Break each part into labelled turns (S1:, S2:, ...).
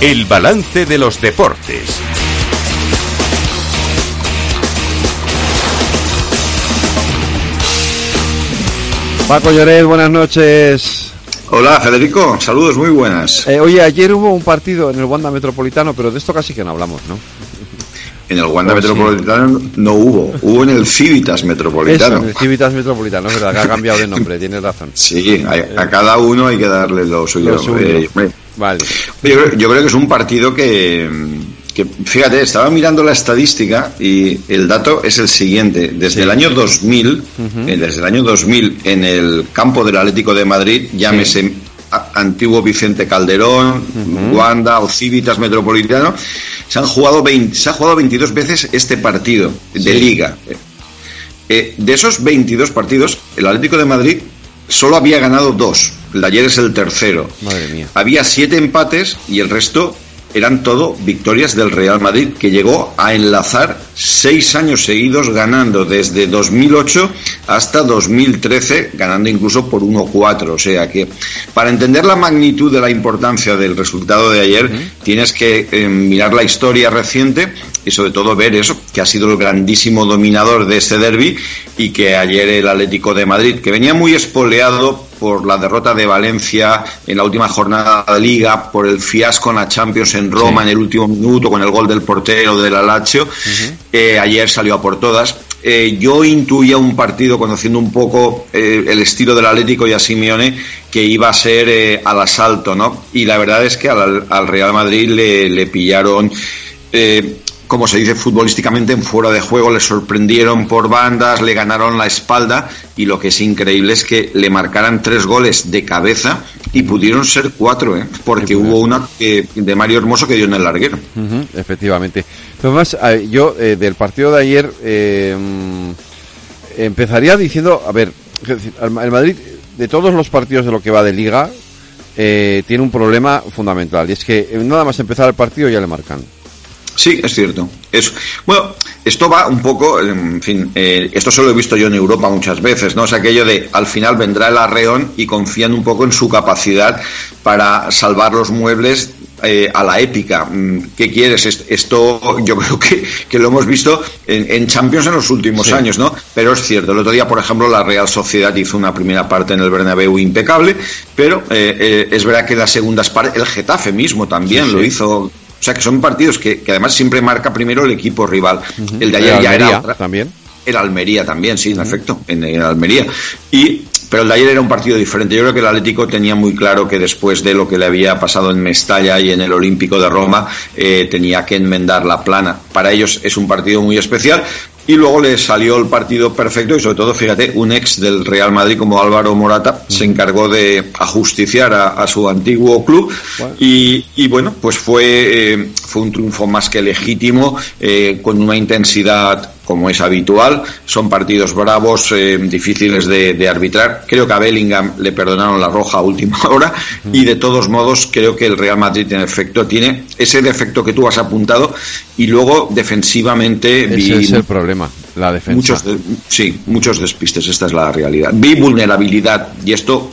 S1: El balance de los deportes.
S2: Paco Lloret, buenas noches.
S3: Hola Federico, saludos muy buenas.
S2: Eh, oye, ayer hubo un partido en el Wanda Metropolitano, pero de esto casi que no hablamos, ¿no?
S3: En el Wanda Metropolitano no hubo, hubo en el Civitas Metropolitano.
S2: Eso, en el Civitas Metropolitano, es verdad, que ha cambiado de nombre, tienes razón.
S3: Sí, a, a, cada uno hay que darle lo suyo.
S2: Lo suyo.
S3: Eh,
S2: vale.
S3: Yo, creo- yo creo que es un partido que, que, fíjate, estaba mirando la estadística y el dato es el siguiente. Desde el año 2000, eh, desde el año 2000, en el campo del Atlético de Madrid, llámese a- antiguo Vicente Calderón, Wanda o Civitas Metropolitano, se han jugado 20 se ha jugado 22 veces este partido de
S2: Sí.
S3: liga. Eh, de esos 22 partidos, el Atlético de Madrid solo había ganado dos. El de ayer es el tercero.
S2: Madre mía.
S3: Había siete empates y el resto eran todo victorias del Real Madrid, que llegó a enlazar seis años seguidos ganando desde 2008 hasta 2013, ganando incluso por 1-4. O sea que para entender la magnitud de la importancia del resultado de ayer, tienes que eh, mirar la historia reciente y sobre todo ver eso, que ha sido el grandísimo dominador de ese derby y que ayer el Atlético de Madrid, que venía muy espoleado por la derrota de Valencia en la última jornada de liga, por el fiasco en la Champions en Roma en el último minuto con el gol del portero del Alacho, eh, ayer salió a por todas. Eh, yo intuía un partido, conociendo un poco eh, el estilo del Atlético y a Simeone, que iba a ser al asalto, ¿no? Y la verdad es que al, al Real Madrid le, le pillaron como se dice futbolísticamente, en fuera de juego, le sorprendieron por bandas, le ganaron la espalda y lo que es increíble es que le marcaran tres goles de cabeza y pudieron ser cuatro, ¿eh? porque hubo una que- de Mario Hermoso que dio en el larguero.
S2: Efectivamente. Tomás, eh, yo eh, del partido de ayer eh, empezaría diciendo, a ver, el Madrid, de todos los partidos de lo que va de liga, eh, tiene un problema fundamental y es que eh, nada más empezar el partido ya le marcan.
S3: Sí, es cierto. Es, bueno, esto va un poco, en fin, eh, esto solo he visto yo en Europa muchas veces, ¿no? Es aquello de al final vendrá el arreón y confían un poco en su capacidad para salvar los muebles eh, a la épica. Mm, ¿Qué quieres? Est- Esto yo creo que, que lo hemos visto en, en Champions en los últimos
S2: Sí.
S3: años, ¿no? Pero es cierto, el otro día, por ejemplo, la Real Sociedad hizo una primera parte en el Bernabéu impecable, pero eh, eh, es verdad que en las segundas partes, el Getafe mismo también
S2: Sí,
S3: lo
S2: sí.
S3: hizo o sea que son partidos que, que además siempre marca primero el equipo rival. El de
S2: El
S3: ayer ya
S2: Almería
S3: era otra-
S2: también.
S3: el Almería también, sí, en efecto, en, en Almería. Y, pero el de ayer era un partido diferente. Yo creo que el Atlético tenía muy claro que después de lo que le había pasado en Mestalla y en el Olímpico de Roma, eh, tenía que enmendar la plana. Para ellos es un partido muy especial. Y luego le salió el partido perfecto y sobre todo, fíjate, un ex del Real Madrid como Álvaro Morata se encargó de ajusticiar a, a su antiguo club y, y bueno, pues fue, eh, fue un triunfo más que legítimo, eh, con una intensidad como es habitual. Son partidos bravos, eh, difíciles de, de arbitrar. Creo que a Bellingham le perdonaron la roja a última hora y de todos modos creo que el Real Madrid en efecto tiene ese defecto que tú has apuntado y luego defensivamente vi
S2: Ese es el problema, la defensa.
S3: muchos de- sí, muchos despistes, esta es la realidad. Vi vulnerabilidad y esto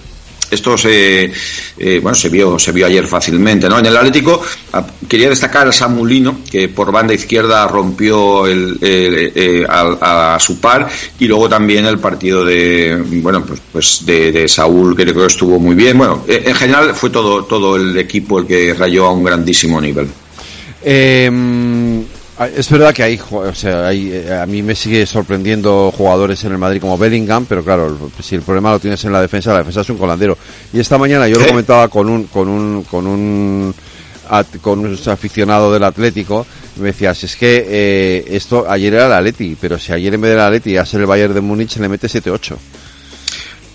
S3: esto se eh, bueno se vio se vio ayer fácilmente no en el Atlético a- quería destacar a Samulino que por banda izquierda rompió eh, a, su par y luego también el partido de bueno pues, pues de, Saúl que creo que estuvo muy bien. Bueno eh, en general fue todo todo el equipo el que rayó a un grandísimo nivel
S2: es verdad que hay, o sea, hay, eh, a mí me sigue sorprendiendo jugadores en el Madrid como Bellingham, pero claro, si el problema lo tienes en la defensa, la defensa es un colandero. Y esta mañana yo lo comentaba con un, con un, con un, con un aficionado del Atlético, me decías, es que eh, esto ayer era el Atleti, pero si ayer en vez del Atleti ser el Bayern de Múnich le mete 7-8.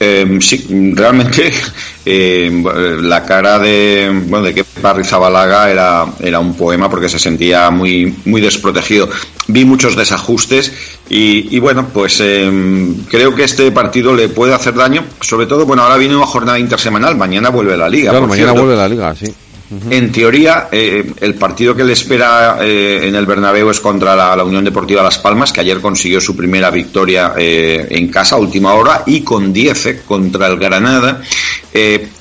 S3: Eh, sí, realmente eh, la cara de bueno de que Zabalaga era era un poema porque se sentía muy muy desprotegido. Vi muchos desajustes y, y bueno pues eh, creo que este partido le puede hacer daño. Sobre todo bueno ahora viene una jornada intersemanal. Mañana vuelve la liga.
S2: Claro, mañana
S3: cierto.
S2: vuelve la liga, sí.
S3: En teoría, eh, el partido que le espera eh, en el Bernabéu es contra la, Unión Deportiva Las Palmas, que ayer consiguió su primera victoria eh, en casa, última hora, y con 10 contra el Granada.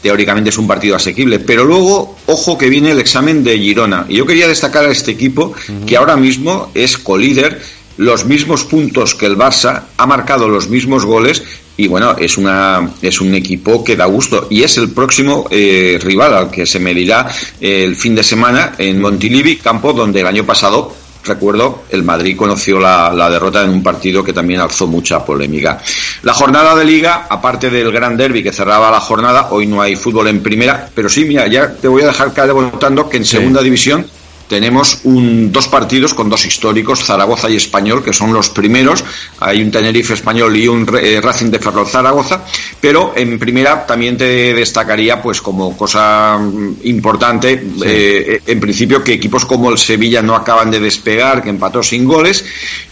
S3: teóricamente es un partido asequible. Pero luego, ojo que viene el examen de Girona. Y yo quería destacar a este equipo que ahora mismo es colíder los mismos puntos que el Barça, ha marcado los mismos goles y bueno, es, una, es un equipo que da gusto y es el próximo eh, rival al que se medirá el fin de semana en Montilivi, campo donde el año pasado recuerdo, el Madrid conoció la, la, derrota en un partido que también alzó mucha polémica. La jornada de liga, aparte del gran derby que cerraba la jornada, hoy no hay fútbol en primera, pero sí, mira, ya te voy a dejar caer votando que en segunda división tenemos un, dos partidos con dos históricos, Zaragoza y Español, que son los primeros. Hay un Tenerife Español y un eh, Racing de Ferrol Zaragoza. Pero en primera también te destacaría, pues como cosa mm, importante, eh, en principio que equipos como el Sevilla no acaban de despegar, que empató sin goles,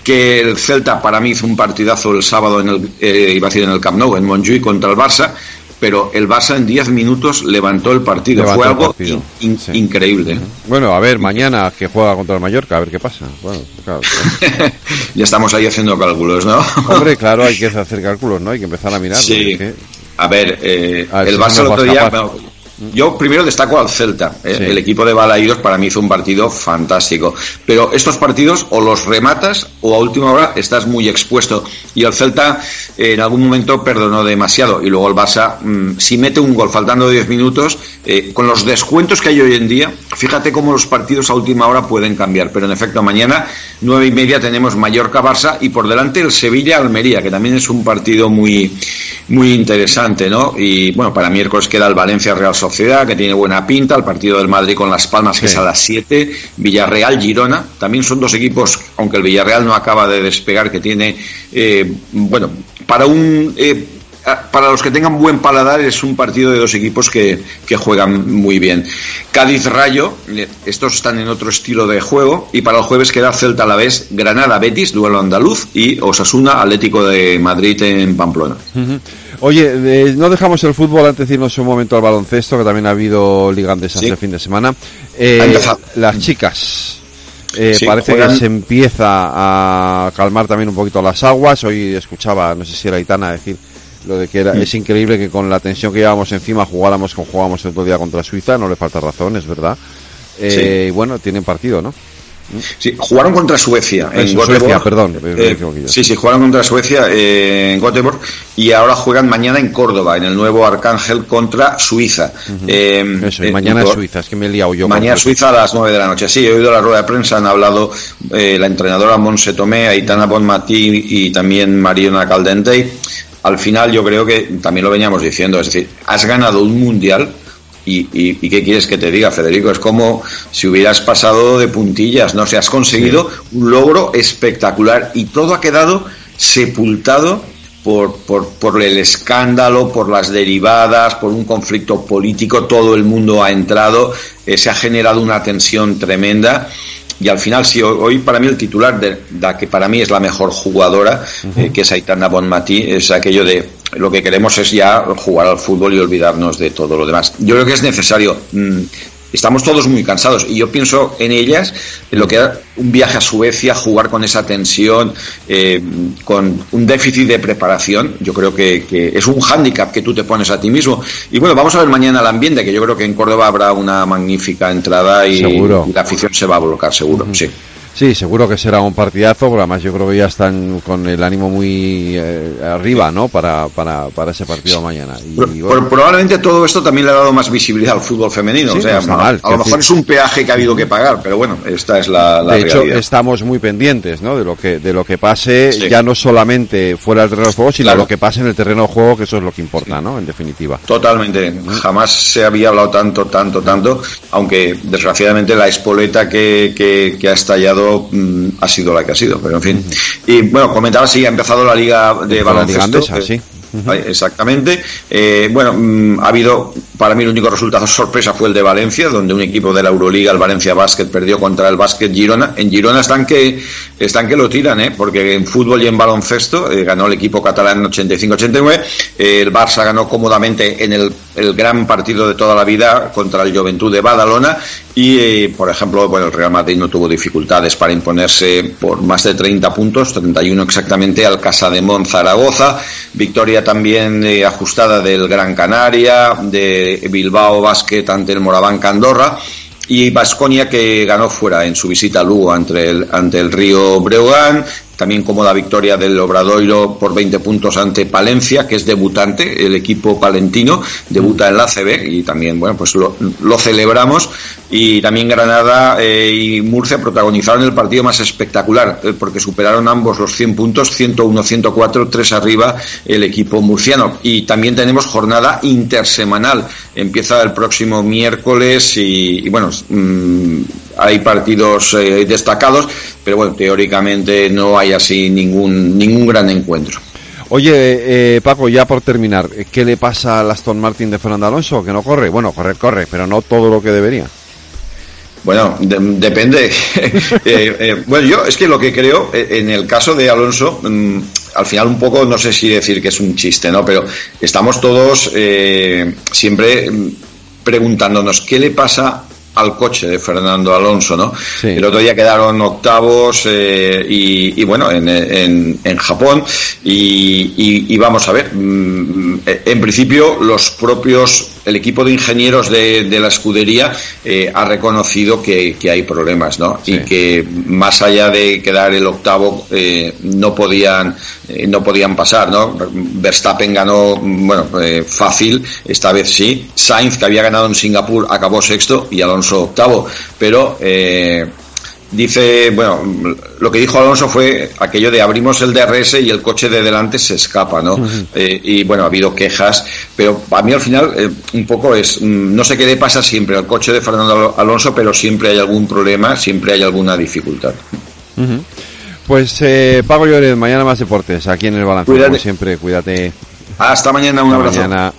S3: que el Celta para mí hizo un partidazo el sábado en el, eh, iba a decir en el Camp Nou, en Montjuic contra el Barça pero el Barça en 10 minutos levantó el partido. Fue algo increíble.
S2: Bueno, a ver, mañana que juega contra el Mallorca, a ver qué pasa. Bueno, claro.
S3: ya estamos ahí haciendo cálculos, ¿no?
S2: Hombre, claro, hay que hacer cálculos, ¿no? Hay que empezar a mirar.
S3: Sí. A ver, eh, el Barça el otro día... Yo primero destaco al Celta. ¿eh? El equipo de Balaídos para mí hizo un partido fantástico. Pero estos partidos o los rematas o a última hora estás muy expuesto. Y el Celta eh, en algún momento perdonó demasiado. Y luego el Barça, mm, si mete un gol faltando 10 minutos, eh, con los descuentos que hay hoy en día, fíjate cómo los partidos a última hora pueden cambiar. Pero en efecto, mañana, nueve y media, tenemos Mallorca-Barça y por delante el Sevilla-Almería, que también es un partido muy, muy interesante, ¿no? Y bueno, para miércoles queda el Valencia-Real Sociedad, que tiene buena pinta, el partido del Madrid con Las Palmas, que es a las 7, Villarreal-Girona, también son dos equipos, aunque el Villarreal no acaba de despegar, que tiene, eh, bueno, para un... Eh, para los que tengan buen paladar es un partido de dos equipos que, que juegan muy bien. Cádiz-Rayo, eh, estos están en otro estilo de juego y para el jueves queda Celta a la vez, Granada-Betis, duelo andaluz y Osasuna, Atlético de Madrid en Pamplona.
S2: Oye, no dejamos el fútbol antes de irnos un momento al baloncesto, que también ha habido ligantes hace fin de semana. Eh, las chicas. Eh, parece que se empieza a calmar también un poquito las aguas. Hoy escuchaba, no sé si era Itana, decir lo de que era, es increíble que con la tensión que llevábamos encima jugáramos como jugábamos el otro día contra Suiza. No le falta razón, es verdad. Eh, y bueno, tienen partido, ¿no?
S3: Sí, jugaron contra Suecia en
S2: Suecia, perdón.
S3: Eh, sí, sí, jugaron contra Suecia eh, en Göteborg y ahora juegan mañana en Córdoba, en el nuevo Arcángel contra Suiza.
S2: Eh, Eso, y mañana es Suiza, es que me he liado yo.
S3: Mañana Suiza a las 9 de la noche. Sí, he oído la rueda de prensa, han hablado la entrenadora Monse Tomé, Aitana Bonmatí y también Mariona Caldente. Al final yo creo que también lo veníamos diciendo, es decir, has ganado un mundial y, qué quieres que te diga, Federico? Es como si hubieras pasado de puntillas, ¿no? se has conseguido un logro espectacular y todo ha quedado sepultado por, por, por, el escándalo, por las derivadas, por un conflicto político, todo el mundo ha entrado, eh, se ha generado una tensión tremenda y al final, sí, hoy para mí el titular de la que para mí es la mejor jugadora, eh, que es Aitana Bonmatí, es aquello de lo que queremos es ya jugar al fútbol y olvidarnos de todo lo demás. Yo creo que es necesario. Mm, estamos todos muy cansados y yo pienso en ellas, en lo que era un viaje a Suecia, jugar con esa tensión, eh, con un déficit de preparación, yo creo que, es un hándicap que tú te pones a ti mismo. Y bueno, vamos a ver mañana el ambiente, que yo creo que en Córdoba habrá una magnífica entrada y, la afición se va a bloquear, seguro, sí.
S2: Sí, seguro que será un partidazo, porque además yo creo que ya están con el ánimo muy eh, arriba, ¿no? Para, para, para ese partido mañana.
S3: Y, probablemente todo esto también le ha dado más visibilidad al fútbol femenino. o sea, a, lo mejor es un peaje que ha habido que pagar, pero bueno, esta es la, la
S2: De hecho, estamos muy pendientes, ¿no? De lo que, de lo que pase, ya no solamente fuera del terreno de juego, sino lo que pase en el terreno de juego, que eso es lo que importa, ¿no? En definitiva.
S3: Totalmente. Jamás se había hablado tanto, tanto, tanto, aunque desgraciadamente la espoleta que, que, que ha estallado Mm, ha sido la que ha sido, pero en fin. Y bueno, comentaba si ha empezado la liga de baloncesto.
S2: sí.
S3: Exactamente. Eh, bueno, mm, ha habido para mí el único resultado sorpresa fue el de Valencia, donde un equipo de la Euroliga, el Valencia Basket, perdió contra el Basket Girona. En Girona están que están que lo tiran, ¿eh? porque en fútbol y en baloncesto eh, ganó el equipo catalán 85-89. el Barça ganó cómodamente en el, el, gran partido de toda la vida contra el Juventud de Badalona. Y, eh, por ejemplo, bueno, el Real Madrid no tuvo dificultades para imponerse por más de 30 puntos, 31 exactamente, al Casa de Zaragoza. Victoria también eh, ajustada del Gran Canaria, de Bilbao Basket ante el Moraván Andorra y Vasconia que ganó fuera en su visita a Lugo ante el, ante el Río Breogán también cómoda victoria del Obradoiro por 20 puntos ante Palencia, que es debutante, el equipo palentino, debuta en la CB y también, bueno, pues lo, celebramos. Y también Granada eh, y Murcia protagonizaron el partido más espectacular, eh, porque superaron ambos los 100 puntos, 101-104, 3 arriba el equipo murciano. Y también tenemos jornada intersemanal, empieza el próximo miércoles y, bueno, mm, hay partidos eh, destacados, pero bueno, teóricamente no hay así ningún, ningún gran encuentro.
S2: Oye, eh, Paco, ya por terminar, ¿qué le pasa al Aston Martin de Fernando Alonso? Que no corre. Bueno, correr corre, pero no todo lo que debería.
S3: Bueno, depende. Eh, bueno, yo es que lo que creo, en el caso de Alonso, mm, al final un poco, no sé si decir que es un chiste, ¿no? Pero estamos todos siempre mm, preguntándonos qué le pasa al coche de Fernando Alonso, ¿no? El otro día quedaron octavos eh, y, bueno, en, en, Japón y, y, vamos a ver, mm, en principio los propios el equipo de ingenieros de, la escudería eh, ha reconocido que, hay problemas, ¿no? Y que más allá de quedar el octavo eh, no podían eh, no podían pasar, ¿no? Verstappen ganó, bueno, fácil, esta vez sí. Sainz, que había ganado en Singapur, acabó sexto y Alonso octavo, pero Dice, bueno, lo que dijo Alonso fue aquello de abrimos el DRS y el coche de delante se escapa, ¿no? Eh, y bueno, ha habido quejas, pero a mí al final eh, un poco es, mm, no sé qué le pasa siempre al coche de Fernando Alonso, pero siempre hay algún problema, siempre hay alguna dificultad.
S2: Pues eh, Pago Lloret, mañana más deportes, aquí en el balance, como siempre, cuídate.
S3: Hasta mañana, un abrazo. Mañana.